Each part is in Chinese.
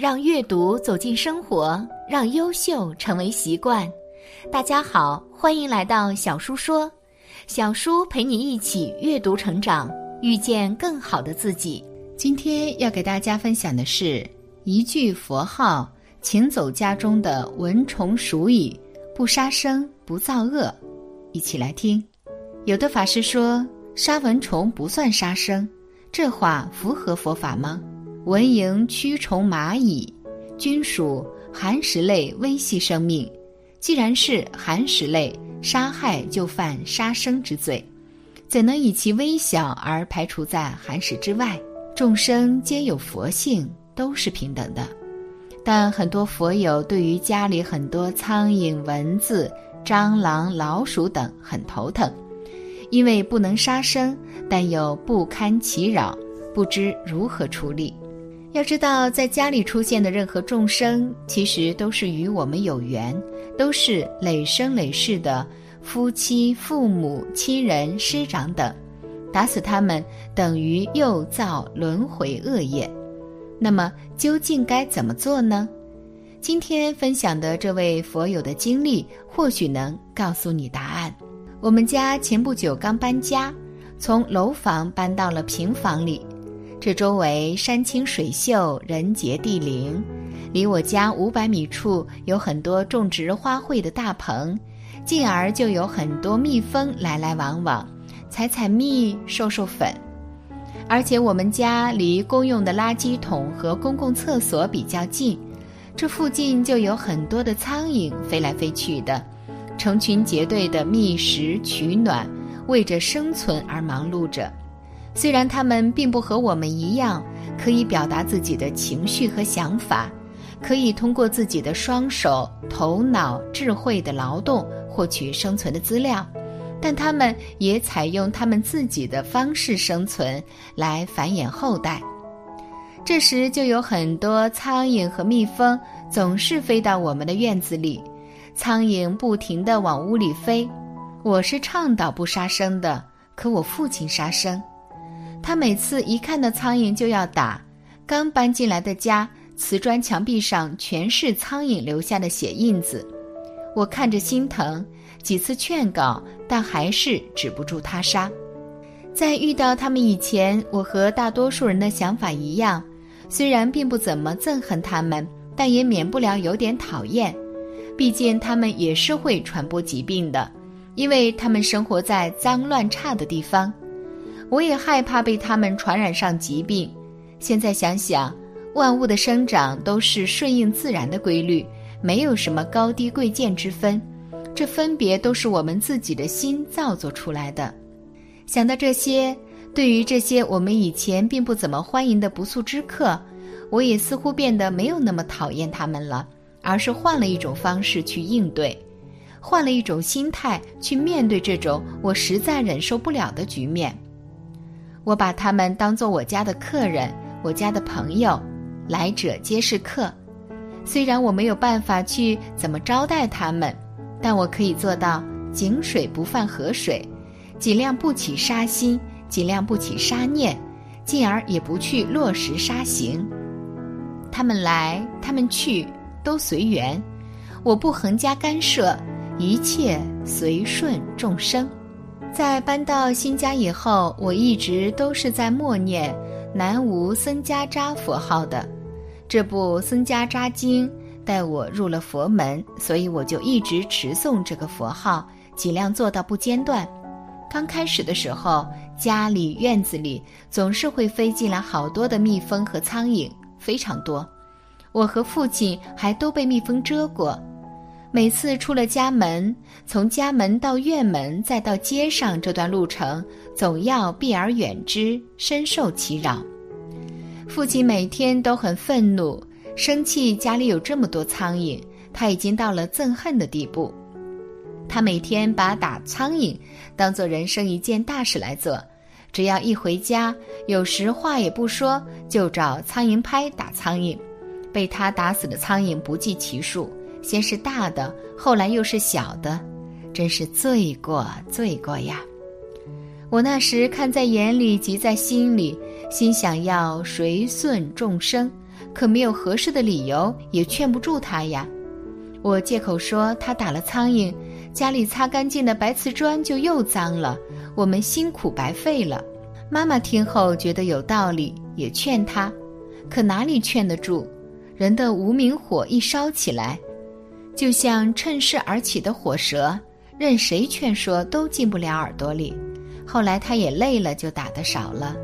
让阅读走进生活，让优秀成为习惯。大家好，欢迎来到小叔说，小叔陪你一起阅读成长，遇见更好的自己。今天要给大家分享的是一句佛号，请走家中的蚊虫鼠蚁，不杀生，不造恶。一起来听。有的法师说，杀蚊虫不算杀生，这话符合佛法吗？蚊蝇驱虫蚂蚁，均属寒食类微细生命。既然是寒食类，杀害就犯杀生之罪，怎能以其微小而排除在寒食之外？众生皆有佛性，都是平等的。但很多佛友对于家里很多苍蝇、蚊子、蟑螂、老鼠等很头疼，因为不能杀生，但又不堪其扰，不知如何处理。要知道，在家里出现的任何众生，其实都是与我们有缘，都是累生累世的夫妻、父母、亲人、师长等，打死他们等于又造轮回恶业。那么，究竟该怎么做呢？今天分享的这位佛友的经历，或许能告诉你答案。我们家前不久刚搬家，从楼房搬到了平房里。这周围山清水秀，人杰地灵。离我家五百米处有很多种植花卉的大棚，进而就有很多蜜蜂来来往往，采采蜜，授授粉。而且我们家离公用的垃圾桶和公共厕所比较近，这附近就有很多的苍蝇飞来飞去的，成群结队的觅食取暖，为着生存而忙碌着。虽然他们并不和我们一样，可以表达自己的情绪和想法，可以通过自己的双手、头脑、智慧的劳动获取生存的资料，但他们也采用他们自己的方式生存，来繁衍后代。这时就有很多苍蝇和蜜蜂总是飞到我们的院子里，苍蝇不停地往屋里飞。我是倡导不杀生的，可我父亲杀生。他每次一看到苍蝇就要打，刚搬进来的家，瓷砖墙壁上全是苍蝇留下的血印子，我看着心疼，几次劝告，但还是止不住他杀。在遇到他们以前，我和大多数人的想法一样，虽然并不怎么憎恨他们，但也免不了有点讨厌，毕竟他们也是会传播疾病的，因为他们生活在脏乱差的地方。我也害怕被他们传染上疾病。现在想想，万物的生长都是顺应自然的规律，没有什么高低贵贱之分，这分别都是我们自己的心造作出来的。想到这些，对于这些我们以前并不怎么欢迎的不速之客，我也似乎变得没有那么讨厌他们了，而是换了一种方式去应对，换了一种心态去面对这种我实在忍受不了的局面。我把他们当做我家的客人，我家的朋友，来者皆是客。虽然我没有办法去怎么招待他们，但我可以做到井水不犯河水，尽量不起杀心，尽量不起杀念，进而也不去落实杀行。他们来，他们去，都随缘，我不横加干涉，一切随顺众生。在搬到新家以后，我一直都是在默念南无僧伽扎佛号的。这部《僧伽扎经》带我入了佛门，所以我就一直持诵这个佛号，尽量做到不间断。刚开始的时候，家里院子里总是会飞进来好多的蜜蜂和苍蝇，非常多。我和父亲还都被蜜蜂蛰过。每次出了家门，从家门到院门再到街上这段路程，总要避而远之，深受其扰。父亲每天都很愤怒，生气家里有这么多苍蝇，他已经到了憎恨的地步。他每天把打苍蝇当做人生一件大事来做，只要一回家，有时话也不说，就找苍蝇拍打苍蝇，被他打死的苍蝇不计其数。先是大的，后来又是小的，真是罪过罪过呀！我那时看在眼里，急在心里，心想要随顺众生，可没有合适的理由，也劝不住他呀。我借口说他打了苍蝇，家里擦干净的白瓷砖就又脏了，我们辛苦白费了。妈妈听后觉得有道理，也劝他，可哪里劝得住？人的无名火一烧起来，就像趁势而起的火蛇，任谁劝说都进不了耳朵里。后来他也累了，就打得少了。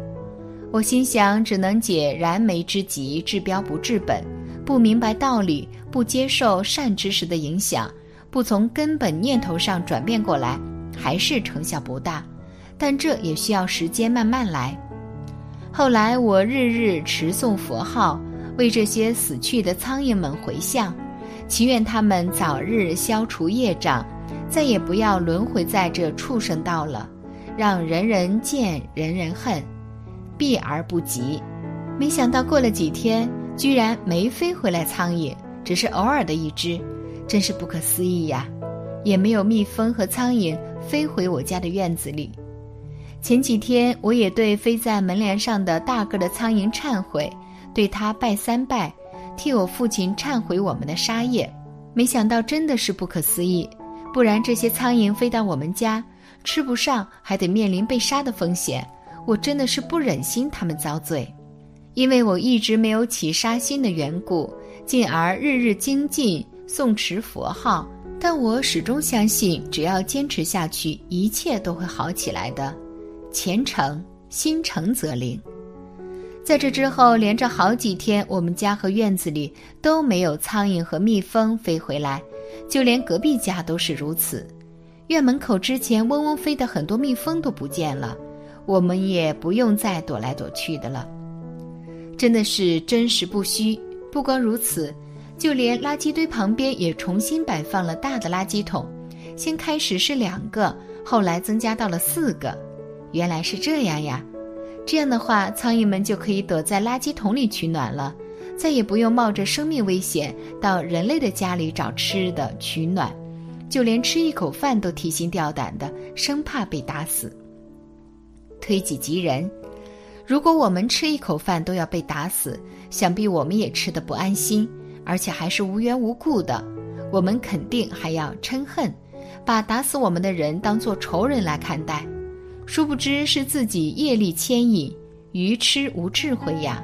我心想，只能解燃眉之急，治标不治本。不明白道理，不接受善知识的影响，不从根本念头上转变过来，还是成效不大。但这也需要时间慢慢来。后来我日日持诵佛号。为这些死去的苍蝇们回向，祈愿他们早日消除业障，再也不要轮回在这畜生道了，让人人见人人恨，避而不及。没想到过了几天，居然没飞回来苍蝇，只是偶尔的一只，真是不可思议呀！也没有蜜蜂和苍蝇飞回我家的院子里。前几天我也对飞在门帘上的大个的苍蝇忏悔。对他拜三拜，替我父亲忏悔我们的杀业，没想到真的是不可思议。不然这些苍蝇飞到我们家，吃不上还得面临被杀的风险，我真的是不忍心他们遭罪。因为我一直没有起杀心的缘故，进而日日精进诵持佛号。但我始终相信，只要坚持下去，一切都会好起来的。虔诚心诚则灵。在这之后，连着好几天，我们家和院子里都没有苍蝇和蜜蜂飞回来，就连隔壁家都是如此。院门口之前嗡嗡飞的很多蜜蜂都不见了，我们也不用再躲来躲去的了。真的是真实不虚。不光如此，就连垃圾堆旁边也重新摆放了大的垃圾桶，先开始是两个，后来增加到了四个。原来是这样呀。这样的话，苍蝇们就可以躲在垃圾桶里取暖了，再也不用冒着生命危险到人类的家里找吃的取暖，就连吃一口饭都提心吊胆的，生怕被打死。推己及人，如果我们吃一口饭都要被打死，想必我们也吃得不安心，而且还是无缘无故的，我们肯定还要嗔恨，把打死我们的人当作仇人来看待。殊不知是自己业力牵引，愚痴无智慧呀！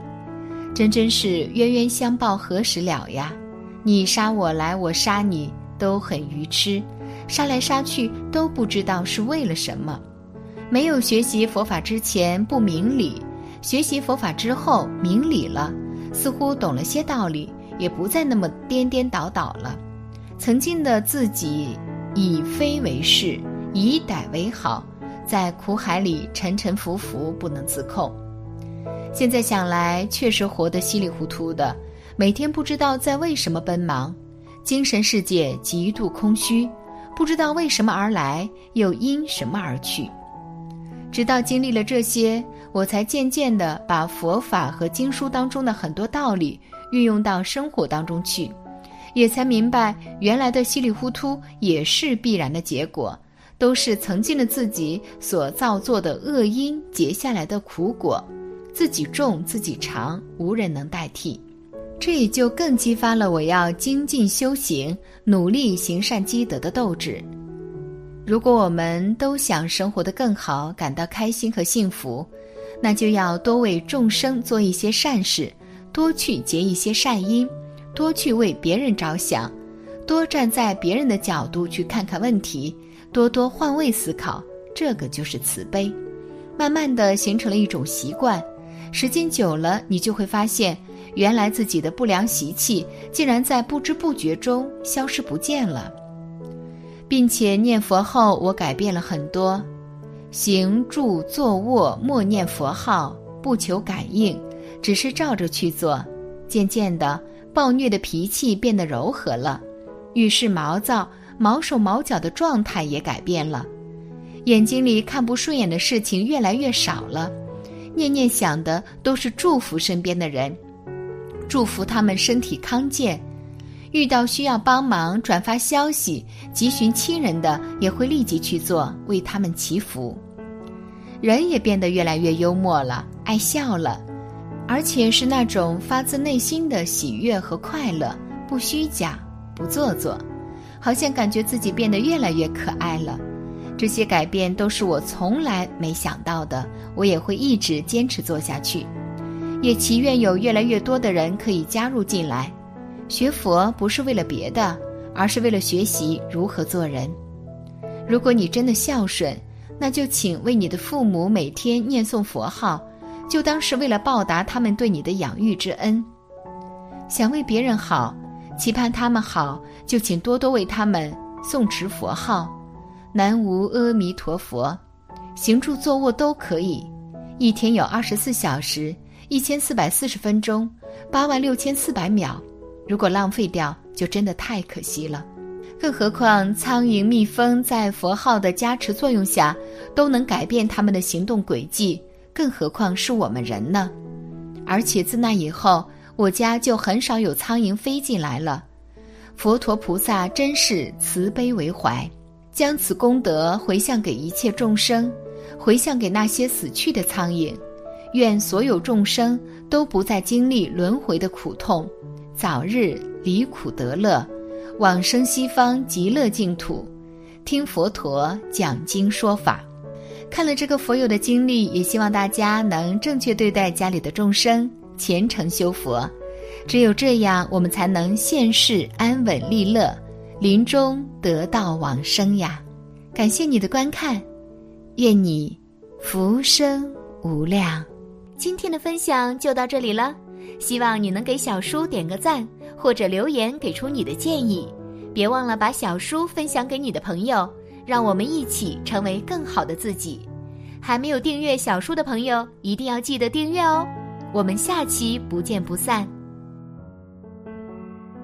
真真是冤冤相报何时了呀？你杀我来，我杀你，都很愚痴，杀来杀去都不知道是为了什么。没有学习佛法之前不明理，学习佛法之后明理了，似乎懂了些道理，也不再那么颠颠倒倒了。曾经的自己以非为是，以歹为好。在苦海里沉沉浮浮，不能自控。现在想来，确实活得稀里糊涂的，每天不知道在为什么奔忙，精神世界极度空虚，不知道为什么而来，又因什么而去。直到经历了这些，我才渐渐地把佛法和经书当中的很多道理运用到生活当中去，也才明白，原来的稀里糊涂也是必然的结果。都是曾经的自己所造作的恶因结下来的苦果，自己种自己尝，无人能代替。这也就更激发了我要精进修行、努力行善积德的斗志。如果我们都想生活得更好，感到开心和幸福，那就要多为众生做一些善事，多去结一些善因，多去为别人着想，多站在别人的角度去看看问题。多多换位思考，这个就是慈悲，慢慢的形成了一种习惯。时间久了，你就会发现，原来自己的不良习气竟然在不知不觉中消失不见了，并且念佛后，我改变了很多，行住坐卧默念佛号，不求感应，只是照着去做。渐渐的，暴虐的脾气变得柔和了，遇事毛躁。毛手毛脚的状态也改变了，眼睛里看不顺眼的事情越来越少了，念念想的都是祝福身边的人，祝福他们身体康健。遇到需要帮忙、转发消息、急寻亲人的，也会立即去做，为他们祈福。人也变得越来越幽默了，爱笑了，而且是那种发自内心的喜悦和快乐，不虚假，不做作，好像感觉自己变得越来越可爱了。这些改变都是我从来没想到的，我也会一直坚持做下去，也祈愿有越来越多的人可以加入进来。学佛不是为了别的，而是为了学习如何做人。如果你真的孝顺，那就请为你的父母每天念诵佛号，就当是为了报答他们对你的养育之恩。想为别人好，期盼他们好，就请多多为他们诵持佛号，南无阿弥陀佛。行住坐卧都可以，一天有二十四小时，一千四百四十分钟，八万六千四百秒，如果浪费掉，就真的太可惜了。更何况，苍蝇、蜜蜂在佛号的加持作用下，都能改变他们的行动轨迹，更何况是我们人呢？而且自那以后，我家就很少有苍蝇飞进来了。佛陀菩萨真是慈悲为怀，将此功德回向给一切众生，回向给那些死去的苍蝇。愿所有众生都不再经历轮回的苦痛，早日离苦得乐。往生西方极乐净土，听佛陀讲经说法。看了这个佛友的经历，也希望大家能正确对待家里的众生，虔诚修佛。只有这样，我们才能现世安稳利乐，临终得道往生呀！感谢你的观看，愿你福生无量。今天的分享就到这里了，希望你能给小叔点个赞。或者留言给出你的建议，别忘了把小书分享给你的朋友，让我们一起成为更好的自己。还没有订阅小书的朋友，一定要记得订阅哦。我们下期不见不散。